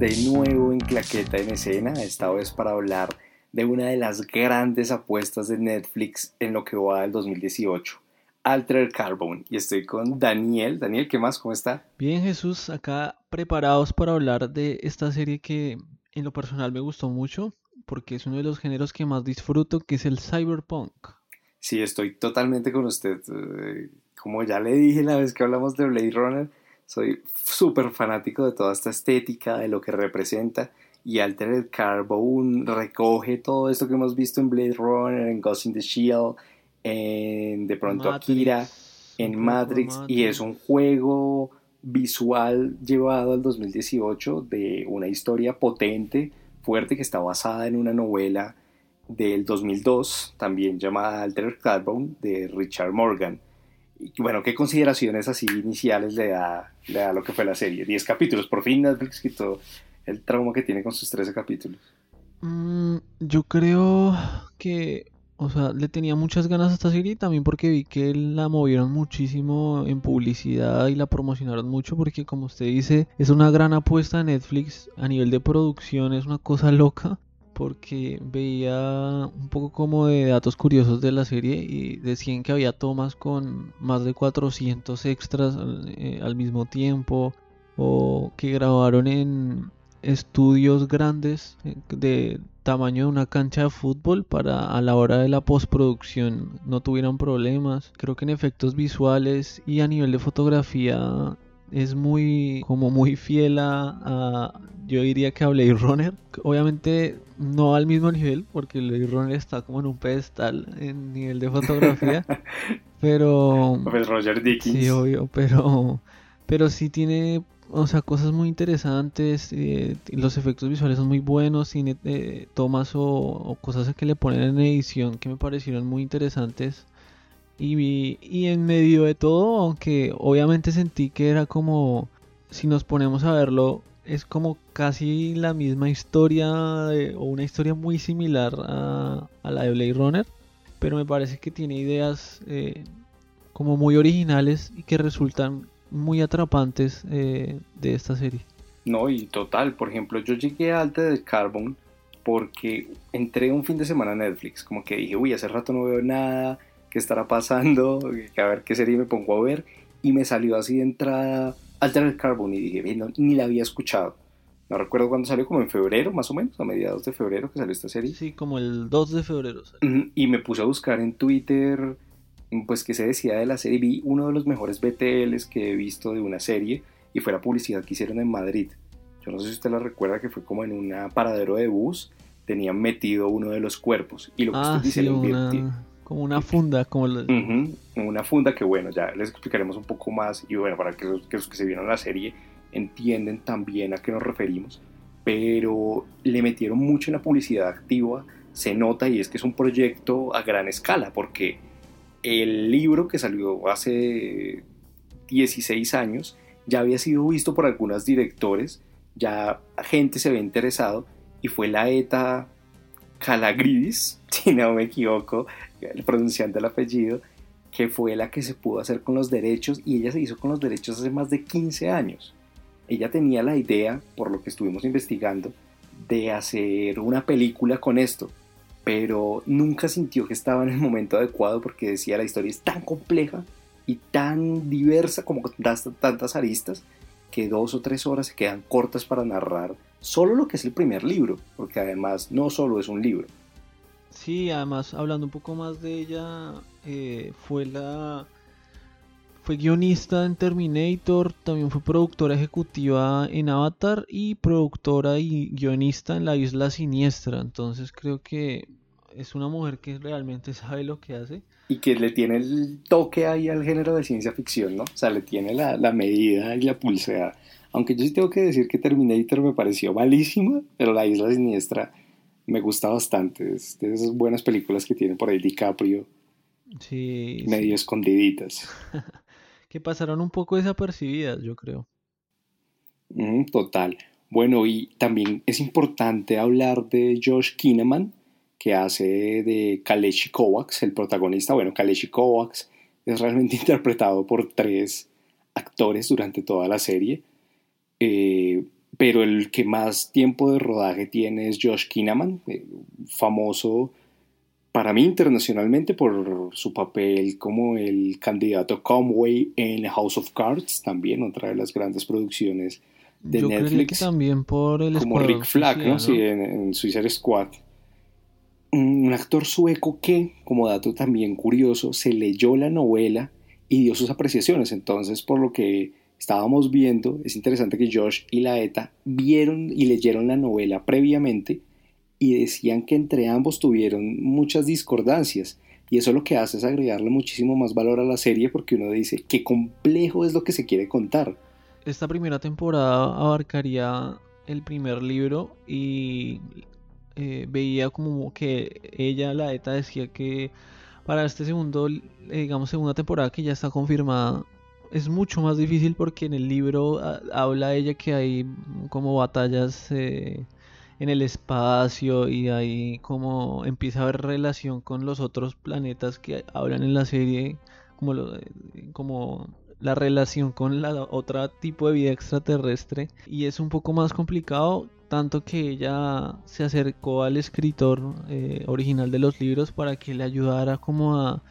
de nuevo en Claqueta en Escena, esta vez para hablar de una de las grandes apuestas de Netflix en lo que va del 2018, Alter Carbon. Y estoy con Daniel. Daniel, ¿qué más? ¿Cómo está? Bien, Jesús, acá preparados para hablar de esta serie que en lo personal me gustó mucho, porque es uno de los géneros que más disfruto, que es el cyberpunk. Sí, estoy totalmente con usted. Eh, como ya le dije la vez que hablamos de Blade Runner, soy súper fanático de toda esta estética, de lo que representa. Y Altered Carbone recoge todo esto que hemos visto en Blade Runner, en Ghost in the Shield, en de pronto Akira, en Matrix, y es un juego visual llevado al 2018 de una historia potente, fuerte, que está basada en una novela del 2002, también llamada Altered Carbone, de Richard Morgan bueno, ¿qué consideraciones así iniciales le da, le da lo que fue la serie? 10 capítulos, por fin Netflix quitó el trauma que tiene con sus 13 capítulos. Mm, yo creo que, o sea, le tenía muchas ganas a esta serie también porque vi que la movieron muchísimo en publicidad y la promocionaron mucho porque como usted dice, es una gran apuesta de Netflix a nivel de producción, es una cosa loca porque veía un poco como de datos curiosos de la serie y decían que había tomas con más de 400 extras eh, al, mismo tiempo o que grabaron en estudios grandes eh, de tamaño de una cancha de fútbol para a la hora de la postproducción no tuvieran problemas. Creo que en efectos visuales y a nivel de fotografía es muy como muy fiel a, yo diría que a Blade Runner obviamente no al mismo nivel porque Blade Runner está como en un pedestal en nivel de fotografía pero pues Roger Dickens. sí obvio pero pero sí tiene o sea cosas muy interesantes eh, los efectos visuales son muy buenos tiene eh, tomas o, o cosas que le ponen en edición que me parecieron muy interesantes. Y, y en medio de todo, aunque obviamente sentí que era como, si nos ponemos a verlo, es como casi la misma historia o una historia muy similar a, la de Blade Runner, pero me parece que tiene ideas eh, como muy originales y que resultan muy atrapantes eh, de esta serie. No, y total, por ejemplo, yo llegué a Alta de Carbon porque entré un fin de semana a Netflix, como que dije, uy, hace rato no veo nada, qué estará pasando, a ver qué serie me pongo a ver, y me salió así de entrada Altered Carbon y dije, ni la había escuchado. No recuerdo cuándo salió, como en febrero, más o menos, a mediados de febrero que salió esta serie. Sí, como el 2 de febrero. Y me puse a buscar en Twitter, pues, qué se decía de la serie. Vi uno de los mejores BTLs que he visto de una serie y fue la publicidad que hicieron en Madrid. Yo no sé si usted la recuerda, que fue como en un paradero de bus, tenían metido uno de los cuerpos. Y lo que ah, usted dice, sí, como una funda, como una funda que bueno, ya les explicaremos un poco más y bueno, para que los, que se vieron la serie entienden también a qué nos referimos, pero le metieron mucho en la publicidad activa, se nota y es que es un proyecto a gran escala, porque el libro que salió hace 16 años ya había sido visto por algunos directores, ya gente se había interesado y fue la ETA Calagridis, si no me equivoco, pronunciando el apellido, que fue la que se pudo hacer con los derechos y ella se hizo con los derechos hace más de 15 años. Ella tenía la idea, por lo que estuvimos investigando, de hacer una película con esto, pero nunca sintió que estaba en el momento adecuado porque decía la historia es tan compleja y tan diversa como tantas aristas que dos o tres horas se quedan cortas para narrar solo lo que es el primer libro, porque además no solo es un libro, Sí, además, hablando un poco más de ella, eh, fue la. Fue guionista en Terminator, también fue productora ejecutiva en Avatar y productora y guionista en La Isla Siniestra. Entonces creo que es una mujer que realmente sabe lo que hace. Y que le tiene el toque ahí al género de ciencia ficción, ¿no? O sea, le tiene la, la medida y la pulsera. Aunque yo sí tengo que decir que Terminator me pareció malísima, pero La Isla Siniestra me gusta bastante. Es de esas buenas películas que tiene por ahí DiCaprio. Sí. Medio escondiditas. que pasaron un poco desapercibidas, yo creo. Mm, total. Bueno, y también es importante hablar de Josh Kinnaman, que hace de Kaleshi Kovacs, el protagonista. Bueno, Kaleshi Kovacs es realmente interpretado por tres actores durante toda la serie. Eh, pero el que más tiempo de rodaje tiene es Josh Kinnaman, eh, famoso para mí internacionalmente por su papel como el candidato Conway en House of Cards, también otra de las grandes producciones de Netflix. también por el como Rick Flag, ¿no? Sí, en, en, Suicide Squad. Un actor sueco que, como dato también curioso, se leyó la novela y dio sus apreciaciones. Entonces, por lo que estábamos viendo, es interesante que Josh y la ETA vieron y leyeron la novela previamente y decían que entre ambos tuvieron muchas discordancias. Y eso lo que hace es agregarle muchísimo más valor a la serie porque uno dice qué complejo es lo que se quiere contar. Esta primera temporada abarcaría el primer libro y eh, veía como que ella, la ETA, decía que para este segundo, eh, digamos, segunda temporada que ya está confirmada, es mucho más difícil porque en el libro ah, habla ella que hay como batallas eh, en el espacio y ahí como empieza a haber relación con los otros planetas que hablan en la serie como lo, eh, como la relación con la otra tipo de vida extraterrestre. Y es un poco más complicado tanto que ella se acercó al escritor eh, original de los libros para que le ayudara como a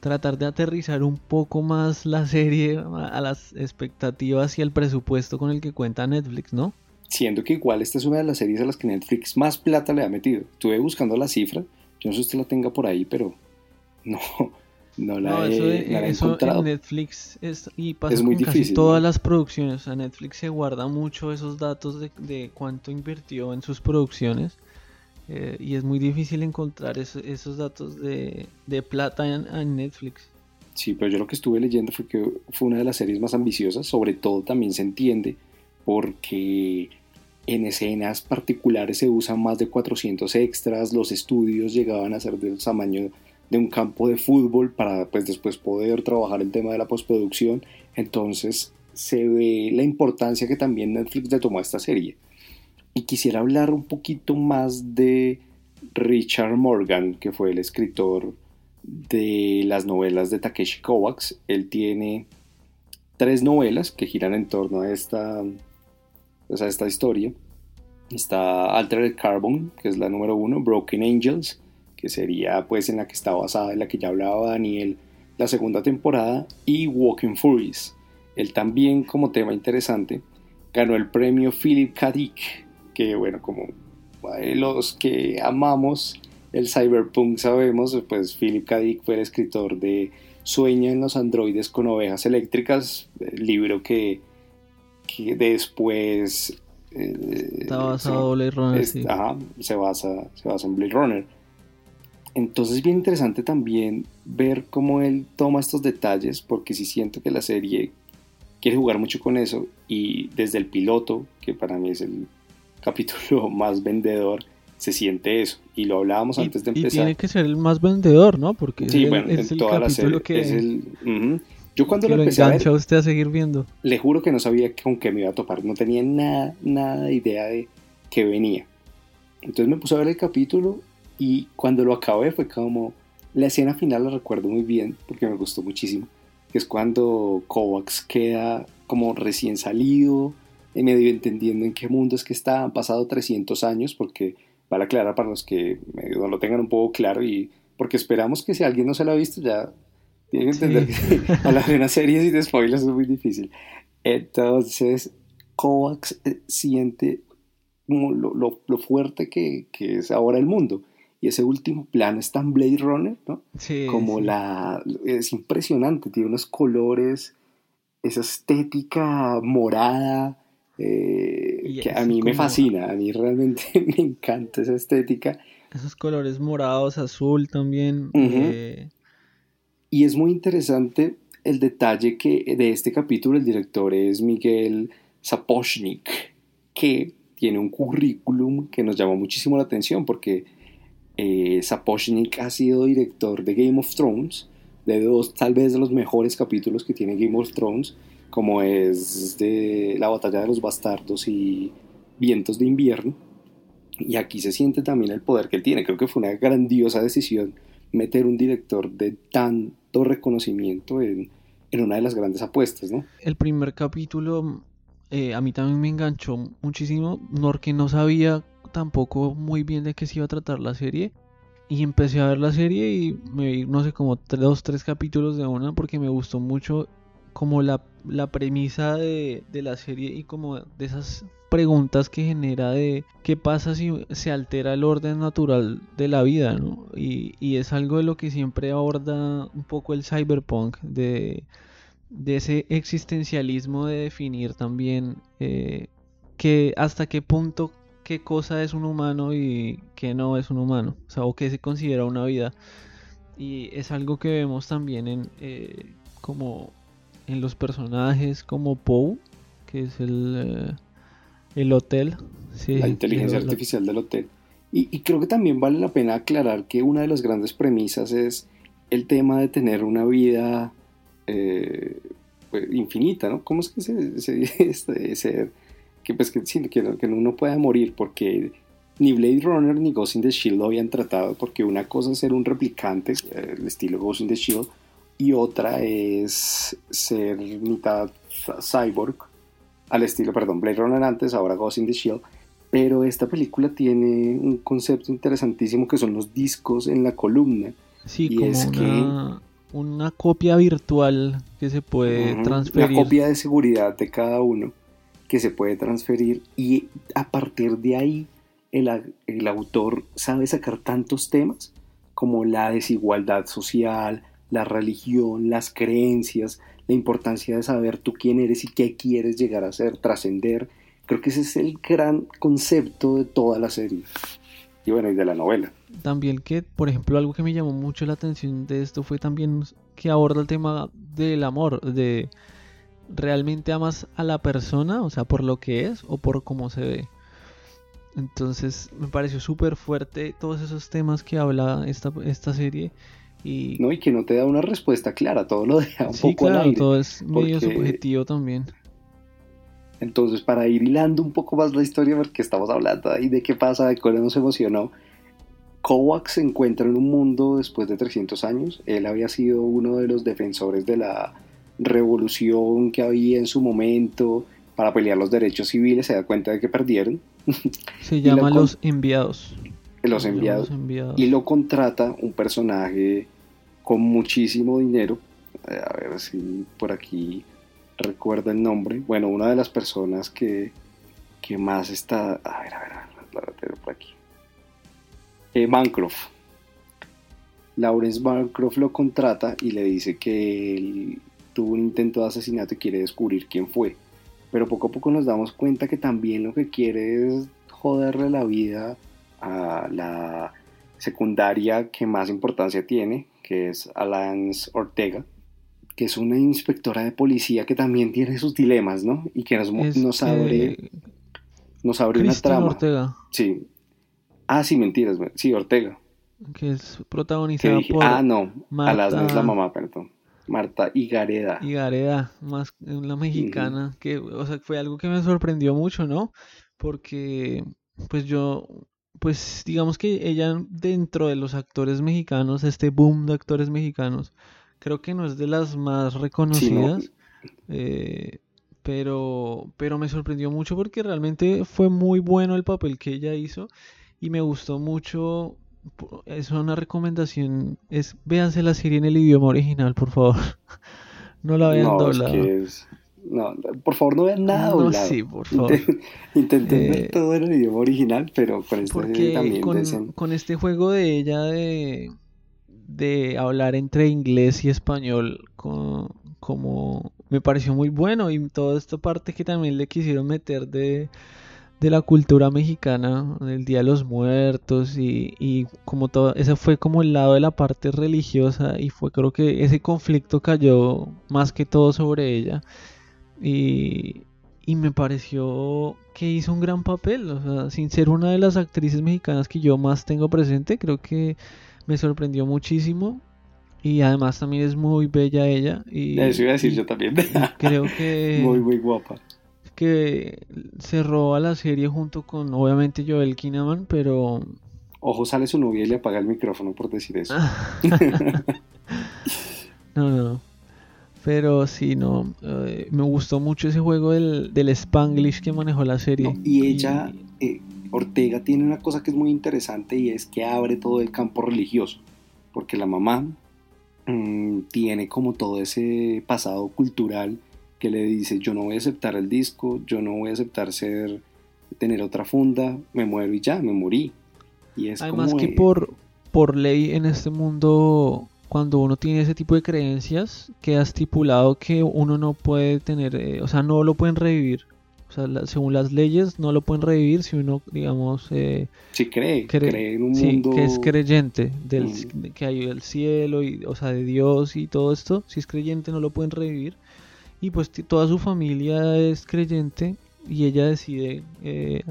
tratar de aterrizar un poco más la serie a las expectativas y al presupuesto con el que cuenta Netflix, ¿no? siendo que igual esta es una de las series a las que Netflix más plata le ha metido. Estuve buscando la cifra, yo no sé si usted la tenga por ahí, pero no, no la, he, encontrado. En Netflix es, y pasa muy difícil, todas las producciones, o sea, Netflix se guarda mucho esos datos de, cuánto invirtió en sus producciones. Eh, y es muy difícil encontrar esos datos de, plata en, Netflix. Sí, pero yo lo que estuve leyendo fue que fue una de las series más ambiciosas, sobre todo también se entiende porque en escenas particulares se usan más de 400 extras, los estudios llegaban a ser del tamaño de un campo de fútbol para pues después poder trabajar el tema de la postproducción, entonces se ve la importancia que también Netflix le tomó a esta serie. Y quisiera hablar un poquito más de Richard Morgan, que fue el escritor de las novelas de Takeshi Kovacs. Él tiene tres novelas que giran en torno a esta o sea, esta historia. Está Altered Carbon, que es la número uno, Broken Angels, que sería pues en la que está basada, en la que ya hablaba Daniel la segunda temporada, y Walking Furies. Él también, como tema interesante, ganó el premio Philip K. que bueno, como los que amamos el cyberpunk sabemos, pues Philip K. Dick fue el escritor de Sueña en los androides con ovejas eléctricas, el libro que que después... Eh, Está basado en Blade Runner. ajá, se basa, se basa en Blade Runner. Entonces es bien interesante también ver cómo él toma estos detalles, porque sí siento que la serie quiere jugar mucho con eso y desde el piloto, que para mí es el capítulo más vendedor, se siente eso. Y lo hablábamos antes de empezar. Y tiene que ser el más vendedor, ¿no? Porque sí, bueno, en toda la serie que... es el... Yo cuando lo, empecé a ver, usted a seguir viendo. Le juro que no sabía con qué me iba a topar, no tenía nada, nada de idea de qué venía. Entonces me puse a ver el capítulo y cuando lo acabé fue como la escena final la recuerdo muy bien porque me gustó muchísimo, que es cuando Kovacs queda como recién salido, y medio entendiendo en qué mundo es que está, han pasado 300 años porque vale aclarar para los que no lo tengan un poco claro y porque esperamos que si alguien no se lo ha visto ya tienen que entender que hablar de una serie sin spoilers es muy difícil. Entonces, Kovacs eh, siente como lo, lo, fuerte que, que, es ahora el mundo. Y ese último plano es tan Blade Runner, ¿no? Sí, como la... Es impresionante, tiene unos colores, esa estética morada, eh, que a mí me fascina, a mí realmente me encanta esa estética. Esos colores morados, azul también. Y es muy interesante el detalle que de este capítulo el director es Miguel Sapochnik, que tiene un currículum que nos llama muchísimo la atención porque eh, Sapochnik ha sido director de Game of Thrones, de dos tal vez de los mejores capítulos que tiene Game of Thrones, como es de la batalla de los bastardos y vientos de invierno. Y aquí se siente también el poder que él tiene. Creo que fue una grandiosa decisión meter un director de tanto reconocimiento en, una de las grandes apuestas, ¿no? El primer capítulo eh, a mí también me enganchó muchísimo, porque no sabía tampoco muy bien de qué se iba a tratar la serie. Y empecé a ver la serie y me vi, no sé, como dos, tres capítulos de una porque me gustó mucho como la, la premisa de, de, la serie y como de esas preguntas que genera de qué pasa si se altera el orden natural de la vida, ¿no? Y, y es algo de lo que siempre aborda un poco el cyberpunk, de, de ese existencialismo de definir también eh, que hasta qué punto qué cosa es un humano y qué no es un humano, o qué se considera una vida. Y es algo que vemos también en eh, como en los personajes como Poe, que es el, eh, el hotel. la inteligencia artificial del hotel. Y, y, creo que también vale la pena aclarar que una de las grandes premisas es el tema de tener una vida eh, pues, infinita, ¿no? ¿Cómo es que se, se dice ser? Que, pues, que, que, que uno pueda morir porque ni Blade Runner ni Ghost in the Shield lo habían tratado porque una cosa es ser un replicante, eh, el estilo Ghost in the Shield, y otra es ser mitad cyborg, al estilo, perdón, Blade Runner antes, ahora Ghost in the Shield. Pero esta película tiene un concepto interesantísimo que son los discos en la columna. Sí, y como es una, que, una copia virtual que se puede transferir. Una copia de seguridad de cada uno que se puede transferir y a partir de ahí el, el autor sabe sacar tantos temas como la desigualdad social, la religión, las creencias, la importancia de saber tú quién eres y qué quieres llegar a ser, trascender. Creo que ese es el gran concepto de toda la serie. Y bueno, y de la novela. También que, por ejemplo, algo que me llamó mucho la atención de esto fue también que aborda el tema del amor, de realmente amas a la persona, o sea, por lo que es o por cómo se ve. Entonces me pareció súper fuerte todos esos temas que habla esta, esta serie y... No, y que no te da una respuesta clara, todo lo deja un poco claro, al aire, todo es medio subjetivo también. Entonces, para ir hilando un poco más la historia, porque estamos hablando ahí de qué pasa, de cómo nos emocionó, Kovacs se encuentra en un mundo después de 300 años. Él había sido uno de los defensores de la revolución que había en su momento para pelear los derechos civiles. Se da cuenta de que perdieron. Se llama Los Enviados los enviados, y lo contrata un personaje con muchísimo dinero. Eh, a ver si por aquí recuerda el nombre. Bueno, una de las personas que, que más está. A ver, a ver, a ver, por aquí. Eh, Bancroft. Lawrence Bancroft lo contrata y le dice que él tuvo un intento de asesinato y quiere descubrir quién fue. Pero poco a poco nos damos cuenta que también lo que quiere es joderle la vida a la secundaria que más importancia tiene, que es Alance Ortega, que es una inspectora de policía que también tiene sus dilemas, ¿no? Y que nos, nos abre, nos abre una trama. Ortega. Sí. Ah, sí, mentiras. Sí, Ortega. Que es protagonizada por. Ah, no. Marta... es la mamá, perdón. Marta Igareda. Igareda, más la mexicana, que, o sea, fue algo que me sorprendió mucho, ¿no? Porque, pues yo pues digamos que ella dentro de los actores mexicanos, este boom de actores mexicanos, creo que no es de las más reconocidas. Eh, pero, pero me sorprendió mucho porque realmente fue muy bueno el papel que ella hizo y me gustó mucho. Es una recomendación, es véanse la serie en el idioma original, por favor. no la vean doblada. No, por favor no vean nada no, sí, por favor. Intenten ver eh, todo en el idioma original, pero con este también con, con, este juego de ella de, de hablar entre inglés y español como me pareció muy bueno y toda esta parte que también le quisieron meter de, de la cultura mexicana, el Día de los Muertos y, y como todo, ese fue como el lado de la parte religiosa y fue creo que ese conflicto cayó más que todo sobre ella y, me pareció que hizo un gran papel, o sea, sin ser una de las actrices mexicanas que yo más tengo presente, creo que me sorprendió muchísimo y además también es muy bella ella. Y, Eso iba a decir yo también. Creo que... muy, muy guapa. Que cerró a la serie junto con, obviamente, Joel Kinnaman, pero... Ojo, sale su novia y le apaga el micrófono por decir eso. no, no, no. Pero sí, no, eh, me gustó mucho ese juego del, del Spanglish que manejó la serie. y ella, eh, Ortega, tiene una cosa que es muy interesante y es que abre todo el campo religioso, porque la mamá mm, tiene como todo ese pasado cultural que le dice, yo no voy a aceptar el disco, yo no voy a aceptar ser, tener otra funda, me muero y ya, me morí. Y es Además que por, por ley en este mundo cuando uno tiene ese tipo de creencias, queda estipulado que uno no puede tener, eh, o sea, no lo pueden revivir. O sea, según las leyes no lo pueden revivir si uno, digamos, eh, si cree, cree en un sí, que es creyente del mm. que hay el cielo y, o sea, de Dios y todo esto. Si es creyente no lo pueden revivir y pues toda su familia es creyente y ella decide eh,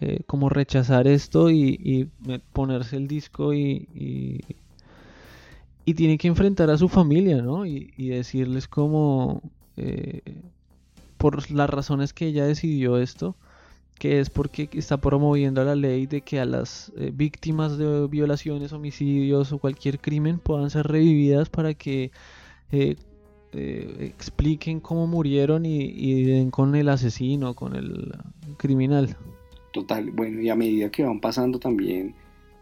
eh como rechazar esto y, ponerse el disco y y tiene que enfrentar a su familia, ¿no? Y, decirles como, eh, por las razones que ella decidió esto, que es porque está promoviendo la ley de que a las eh, víctimas de violaciones, homicidios o cualquier crimen puedan ser revividas para que eh, expliquen cómo murieron y, y den con el asesino, con el criminal. Total, bueno, y a medida que van pasando también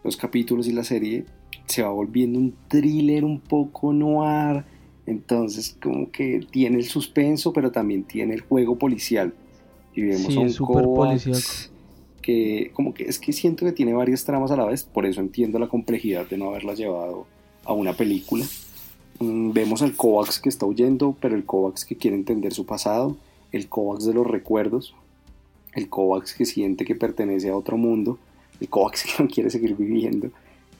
los capítulos y la serie, se va volviendo un thriller un poco noir. Entonces, como que tiene el suspenso, pero también tiene el juego policial. Y vemos a un que, como que es que siento que tiene varias tramas a la vez, por eso entiendo la complejidad de no haberla llevado a una película. Mm, vemos al Kovacs que está huyendo, pero el Kovacs que quiere entender su pasado, el Kovacs de los recuerdos, el Kovacs que siente que pertenece a otro mundo, el Kovacs que no quiere seguir viviendo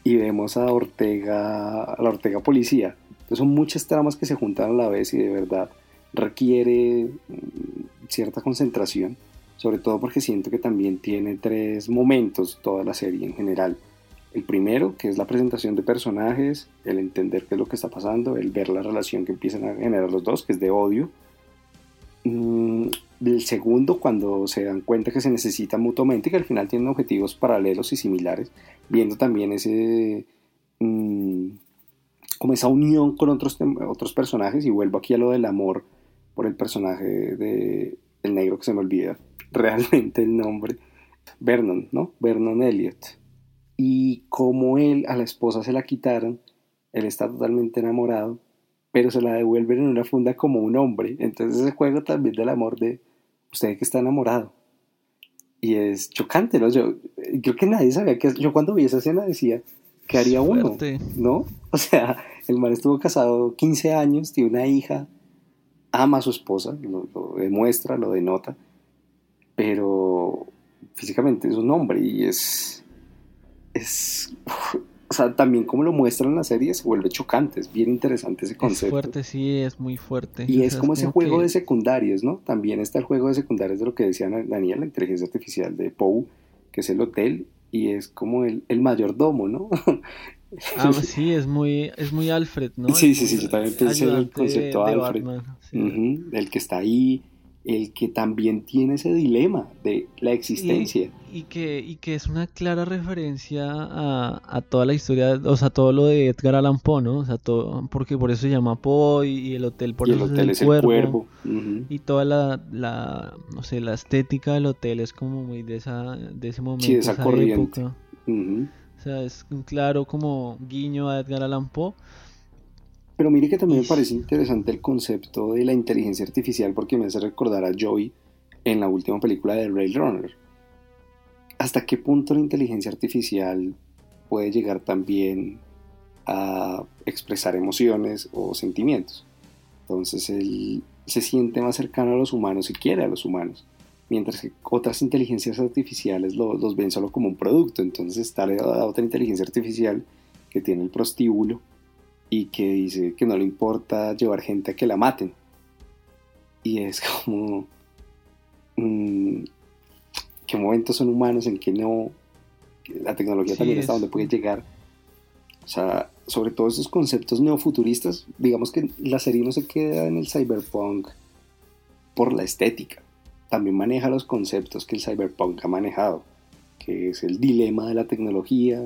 y vemos a Ortega, a la Ortega Policía. Entonces son muchas tramas que se juntan a la vez y de verdad requiere mm, cierta concentración, sobre todo porque siento que también tiene tres momentos toda la serie en general. El primero, que es la presentación de personajes, el entender qué es lo que está pasando, el ver la relación que empiezan a generar los dos, que es de odio. Mm, el segundo, cuando se dan cuenta que se necesitan mutuamente y que al final tienen objetivos paralelos y similares viendo también ese mm, como esa unión con otros, otros personajes y vuelvo aquí a lo del amor por el personaje de el negro que se me olvida realmente el nombre Vernon, ¿no? Vernon Elliot y como él a la esposa se la quitaron él está totalmente enamorado pero se la devuelven en una funda como un hombre entonces ese juego también del amor de usted que está enamorado y es chocante, ¿no? Yo creo que nadie sabía que... Yo cuando vi esa escena decía, ¿qué haría uno? ¿No? O sea, el man estuvo casado 15 años, tiene una hija, ama a su esposa, lo, demuestra, lo denota, pero físicamente es un hombre y es... es sea, también como lo muestran en la serie se vuelve chocante, es bien interesante ese concepto. Es fuerte, sí, es muy fuerte. Y es como ese juego de secundarios, ¿no? También está el juego de secundarios de lo que decía Daniel, la inteligencia artificial de Poe, que es el hotel, y es como el, el mayordomo, ¿no? Ah, sí, es muy, es muy Alfred, ¿no? Sí, sí, sí, yo también pensé en el concepto de, Alfred. el que está ahí, el que también tiene ese dilema de la existencia. Y, que, y que es una clara referencia a, toda la historia, o sea, todo lo de Edgar Allan Poe, ¿no? O sea, todo, porque por eso se llama Poe y, el hotel por eso es el, cuervo. Y toda la, la, no sé, la estética del hotel es como muy de, esa, de ese momento, sí, esa, corriente. O sea, es un claro como guiño a Edgar Allan Poe pero mire que también me parece interesante el concepto de la inteligencia artificial porque me hace recordar a Joey en la última película de Rail Runner. ¿Hasta qué punto la inteligencia artificial puede llegar también a expresar emociones o sentimientos? Entonces él se siente más cercano a los humanos y quiere a los humanos, mientras que otras inteligencias artificiales los ven solo como un producto. Entonces está la otra inteligencia artificial que tiene el prostíbulo y que dice que no le importa llevar gente a que la maten. Y es como... Mm, ¿Qué momentos son humanos en que no... la tecnología también está donde puede llegar. O sea, sobre todo esos conceptos neofuturistas, digamos que la serie no se queda en el cyberpunk por la estética. También maneja los conceptos que el cyberpunk ha manejado, que es el dilema de la tecnología,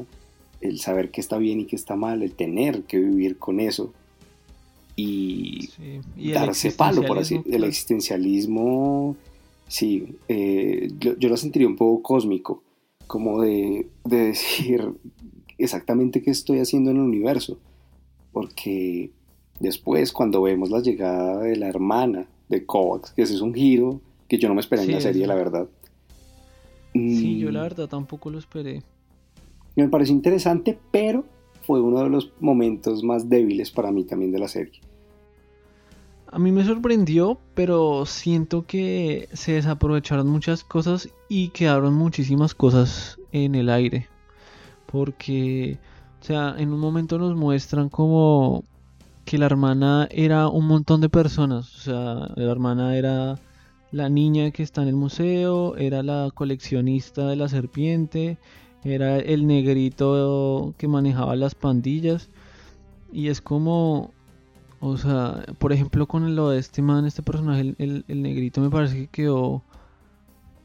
el saber qué está bien y qué está mal, el tener que vivir con eso. y, darse palo, por así El existencialismo, sí, eh, yo, lo sentiría un poco cósmico, como de, de decir exactamente qué estoy haciendo en el universo, porque después cuando vemos la llegada de la hermana de Kovacs, que ese es un giro que yo no me esperé en la serie, la verdad. Sí, yo la mm. verdad tampoco lo esperé. Me pareció interesante, pero fue uno de los momentos más débiles para mí también de la serie. A mí me sorprendió, pero siento que se desaprovecharon muchas cosas y quedaron muchísimas cosas en el aire. Porque, o sea, en un momento nos muestran como que la hermana era un montón de personas. O sea, la hermana era la niña que está en el museo, era la coleccionista de la serpiente, era el negrito que manejaba las pandillas. Y es como, o sea, por ejemplo con lo de este man, este personaje, el, negrito me parece que quedó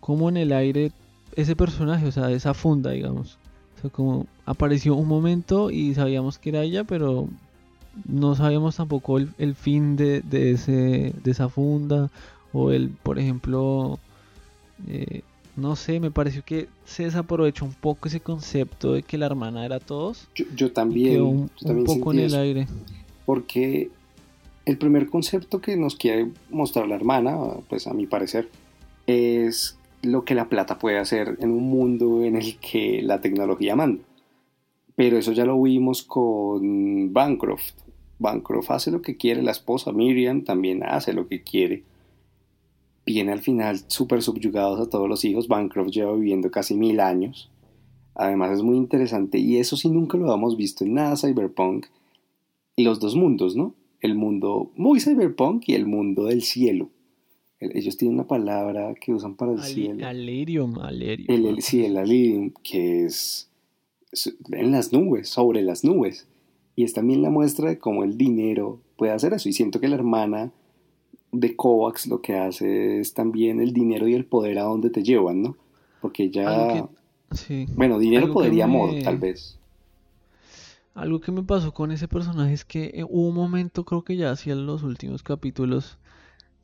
como en el aire ese personaje, o sea, esa funda, digamos. O sea, como apareció un momento y sabíamos que era ella, pero no sabíamos tampoco el, fin de, de, ese, de esa funda o el, por ejemplo, eh, no sé, me pareció que se desaprovechó un poco ese concepto de que la hermana era todos. Yo, también, un, poco en el aire. Porque el primer concepto que nos quiere mostrar la hermana, pues a mi parecer, es lo que la plata puede hacer en un mundo en el que la tecnología manda. Pero eso ya lo vimos con Bancroft. Bancroft hace lo que quiere, la esposa Miriam también hace lo que quiere viene al final súper subyugados a todos los hijos. Bancroft lleva viviendo casi mil años. Además es muy interesante y eso sí nunca lo habíamos visto en nada cyberpunk. Los dos mundos, ¿no? El mundo muy cyberpunk y el mundo del cielo. Ellos tienen una palabra que usan para el cielo. Alirium, alirium. El, sí, el alirium, que es en las nubes, sobre las nubes. Y es también la muestra de cómo el dinero puede hacer eso. Y siento que la hermana de Kovacs lo que hace es también el dinero y el poder a donde te llevan, ¿no? Porque ya... Bueno, dinero, poder y amor, tal vez. Algo que me pasó con ese personaje es que eh, hubo un momento, creo que ya hacia los últimos capítulos,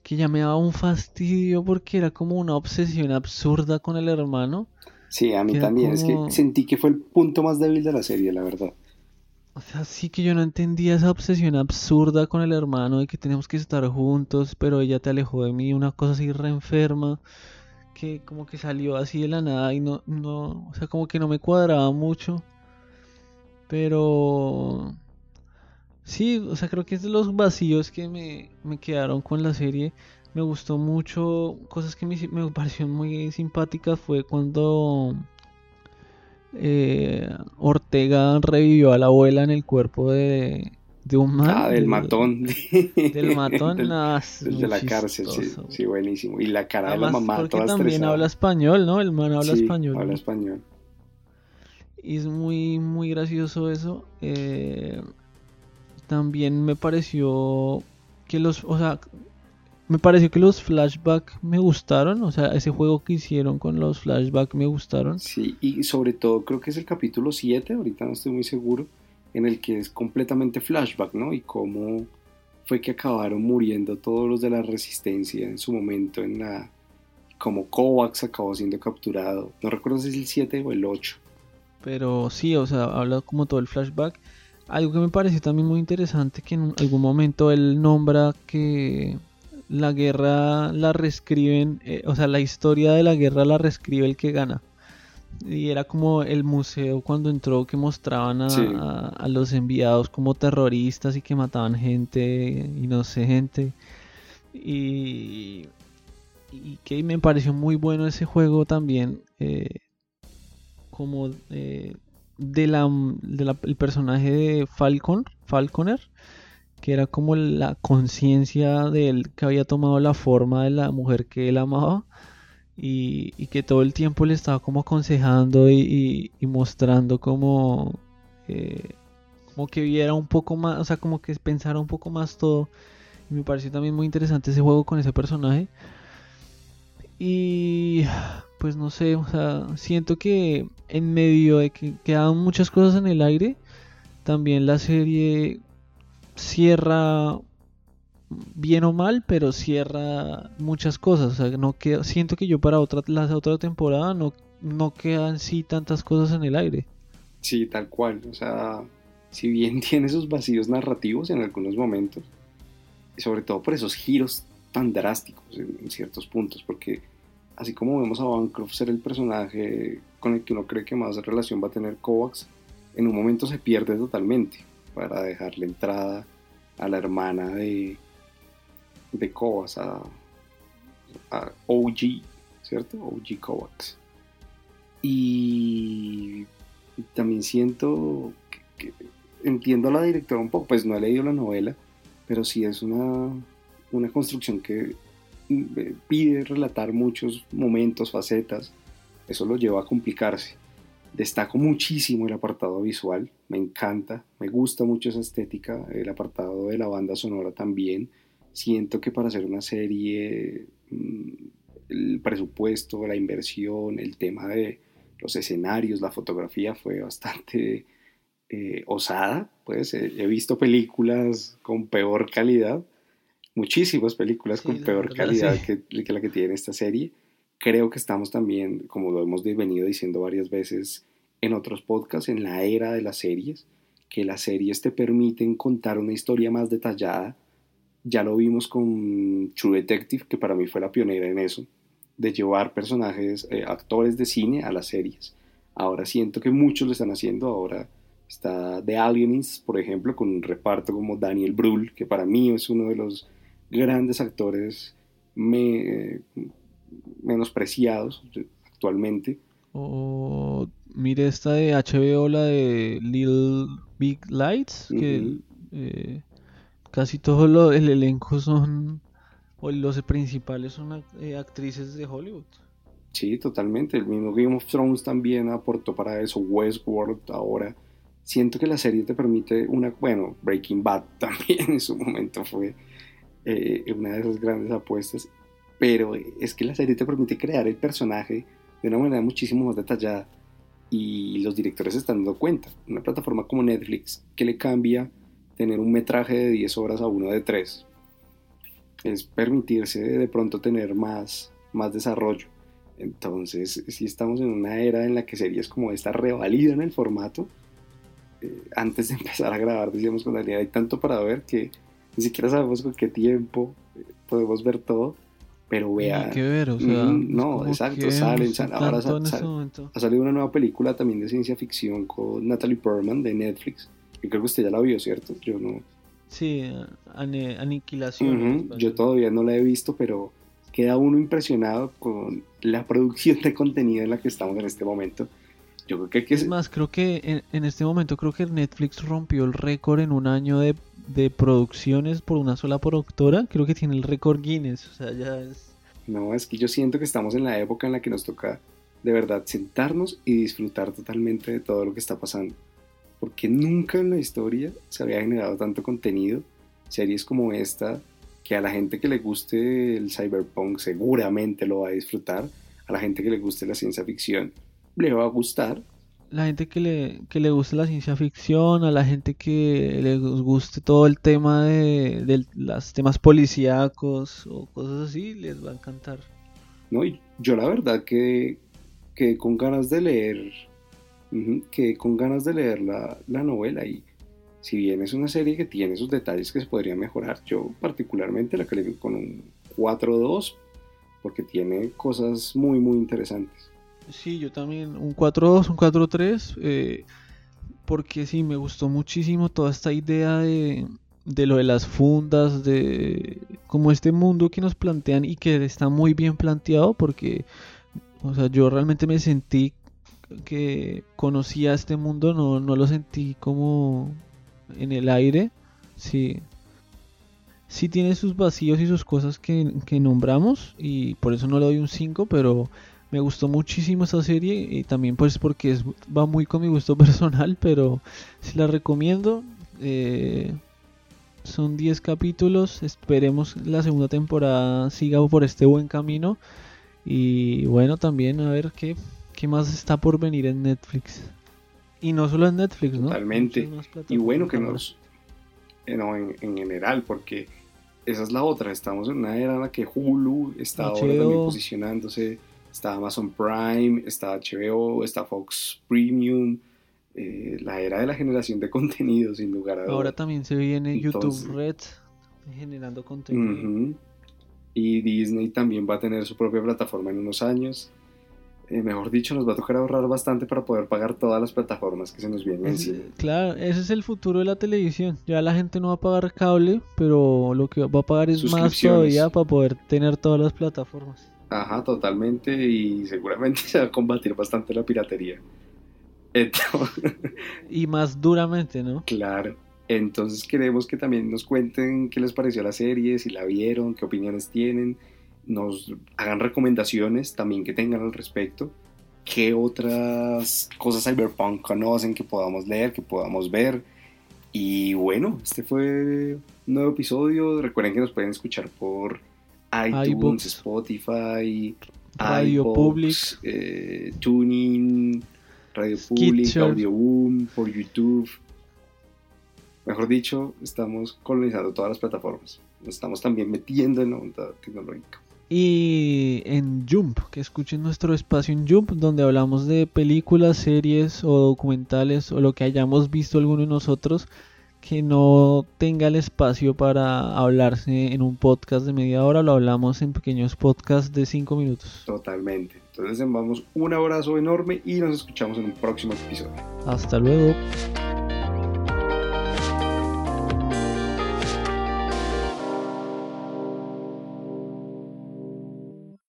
que ya me daba un fastidio porque era como una obsesión absurda con el hermano. Sí, a mí también. Es que sentí que fue el punto más débil de la serie, la verdad. O sea, sí que yo no entendía esa obsesión absurda con el hermano de que tenemos que estar juntos, pero ella te alejó de mí, una cosa así re enferma, que como que salió así de la nada y no, no, o sea, como que no me cuadraba mucho. Pero sí, o sea, creo que es de los vacíos que me, me quedaron con la serie. Me gustó mucho, cosas que me, me parecieron muy simpáticas fue cuando eh, Ortega revivió a la abuela en el cuerpo de, de un man. Ah, del matón. Del matón, de la cárcel, sí, buenísimo. Y la cara de la mamá porque también habla español, ¿no? El man habla español. habla español. Y es muy, muy gracioso eso. Eh, también me pareció que los, o sea, me pareció que los flashbacks me gustaron, o sea, ese juego que hicieron con los flashbacks me gustaron. Sí, y sobre todo creo que es el capítulo 7, ahorita no estoy muy seguro, en el que es completamente flashback, ¿no? Y cómo fue que acabaron muriendo todos los de la resistencia en su momento en la... como Kovacs acabó siendo capturado. No recuerdo si es el 7 o el 8. Pero sí, o sea, habla como todo el flashback. Algo que me pareció también muy interesante, que en algún momento él nombra que la guerra la reescriben, eh, o sea, la historia de la guerra la reescribe el que gana. Y era como el museo cuando entró que mostraban a, los enviados como terroristas y que mataban gente inocente. Y, y que me pareció muy bueno ese juego también. Eh, como eh, de la, el personaje de Falcon, Falconer era como la conciencia de él que había tomado la forma de la mujer que él amaba y, que todo el tiempo le estaba como aconsejando y, mostrando como, eh, como que viera un poco más, o sea, como que pensara un poco más todo. Y me pareció también muy interesante ese juego con ese personaje. Y pues no sé, o sea, siento que en medio de que quedaban muchas cosas en el aire, también la serie cierra bien o mal, pero cierra muchas cosas. O sea, no queda, siento que yo para otra, la otra temporada no, no quedan sí tantas cosas en el aire. Sí, tal cual. O sea, si bien tiene esos vacíos narrativos en algunos momentos, sobre todo por esos giros tan drásticos en, ciertos puntos, porque así como vemos a Bancroft ser el personaje con el que uno cree que más relación va a tener Kovacs, en un momento se pierde totalmente para dejarle entrada a la hermana de, de Kovacs, a, OG, ¿cierto? OG Kovacs. Y también siento que, entiendo a la directora un poco, pues no he leído la novela, pero sí es una, una construcción que eh, pide relatar muchos momentos, facetas, eso lo lleva a complicarse. Destaco muchísimo el apartado visual, me encanta, me gusta mucho esa estética, el apartado de la banda sonora también. Siento que para hacer una serie, mm, el presupuesto, la inversión, el tema de los escenarios, la fotografía fue bastante eh, osada. Pues he visto películas con peor calidad, muchísimas películas con peor calidad que, que, la que tiene esta serie. Creo que estamos también, como lo hemos venido diciendo varias veces en otros podcasts, en la era de las series, que las series te permiten contar una historia más detallada. Ya lo vimos con True Detective, que para mí fue la pionera en eso, de llevar personajes, eh, actores de cine a las series. Ahora siento que muchos lo están haciendo. Ahora está The Alienist, por ejemplo, con un reparto como Daniel Brühl, que para mí es uno de los grandes actores me, menospreciados actualmente. O mire esta de HBO, la de Little Big Lights, que eh, casi todo el elenco son, o los principales son eh, actrices de Hollywood. Sí, totalmente. El mismo Game of Thrones también aportó para eso. Westworld ahora. Siento que la serie te permite una, bueno, Breaking Bad también en su momento fue eh, una de esas grandes apuestas, pero es que la serie te permite crear el personaje de una manera muchísimo más detallada y los directores están dando cuenta. Una plataforma como Netflix que le cambia tener un metraje de 10 horas a uno de 3 es permitirse de pronto tener más, más desarrollo. Entonces, si estamos en una era en la que series como esta revalidan el formato, eh, antes de empezar a grabar decíamos con Daniel, hay tanto para ver que ni siquiera sabemos con qué tiempo eh, podemos ver todo, pero vea. que ver, o sea, no, exacto, salen, ahora este ha salido una nueva película también de ciencia ficción con Natalie Portman de Netflix. Yo creo que usted ya la vio, ¿cierto? Yo no. Sí, Aniquilación. Yo todavía no la he visto, pero queda uno impresionado con la producción de contenido en la que estamos en este momento. Yo creo que, hay que... Es más, creo que en, en, este momento creo que Netflix rompió el récord en un año de de producciones por una sola productora, creo que tiene el récord Guinness, o sea, ya es... No, es que yo siento que estamos en la época en la que nos toca de verdad sentarnos y disfrutar totalmente de todo lo que está pasando. Porque nunca en la historia se había generado tanto contenido, series como esta, que a la gente que le guste el cyberpunk seguramente lo va a disfrutar, a la gente que le guste la ciencia ficción le va a gustar, la gente que le, que le guste la ciencia ficción, a la gente que le guste todo el tema de, de los temas policíacos o cosas así, les va a encantar. No, y yo la verdad que, que con ganas de leer, que con ganas de leer la, la novela y si bien es una serie que tiene sus detalles que se podrían mejorar, yo particularmente la califico con un 4-2 porque tiene cosas muy muy interesantes. Sí, yo también un 4-2, un 4-3, eh, porque sí, me gustó muchísimo toda esta idea de, de lo de las fundas, de como este mundo que nos plantean y que está muy bien planteado, porque, o sea, yo realmente me sentí que conocía este mundo, no, no lo sentí como en el aire, sí. Sí tiene sus vacíos y sus cosas que, que nombramos y por eso no le doy un 5, pero me gustó muchísimo esta serie y también pues porque es, va muy con mi gusto personal, pero si la recomiendo. Eh, son 10 capítulos, esperemos la segunda temporada siga por este buen camino. Y bueno, también a ver qué, qué más está por venir en Netflix. Y no solo en Netflix, ¿no? Totalmente. Y bueno que nos... Eh, no, en, en general, porque esa es la otra. Estamos en una era en la que Hulu está ahora también posicionándose. Está Amazon Prime, está HBO, está Fox Premium. eh, la era de la generación de contenido, sin lugar a dudas. Ahora también se viene Entonces- YouTube Red generando contenido. Y Disney también va a tener su propia plataforma en unos años. Eh, mejor dicho, nos va a tocar ahorrar bastante para poder pagar todas las plataformas que se nos vienen Es- encima. claro, ese es el futuro de la televisión. Ya la gente no va a pagar cable, pero lo que va a pagar es más todavía para poder tener todas las plataformas. Ajá, totalmente. Y seguramente se va a combatir bastante la piratería. Entonces, Y más duramente, ¿no? claro. Entonces queremos que también nos cuenten qué les pareció la serie, si la vieron, qué opiniones tienen, nos hagan recomendaciones también que tengan al respecto, qué otras cosas cyberpunk conocen que podamos leer, que podamos ver. Y bueno, este fue un nuevo episodio. Recuerden que nos pueden escuchar por iTunes, iBooks. Spotify, Radio Public. eh, Tuning, Radio Public. Audio Boom, por YouTube. Mejor dicho, estamos colonizando todas las plataformas. Nos estamos también metiendo en la onda tecnológica. Y en Jump, que escuchen nuestro espacio en Jump, donde hablamos de películas, series o documentales o lo que hayamos visto alguno de nosotros que no tenga el espacio para hablarse en un podcast de media hora, lo hablamos en pequeños podcasts de 5 minutos. Totalmente. Entonces les enviamos un abrazo enorme y nos escuchamos en un próximo episodio. Hasta luego.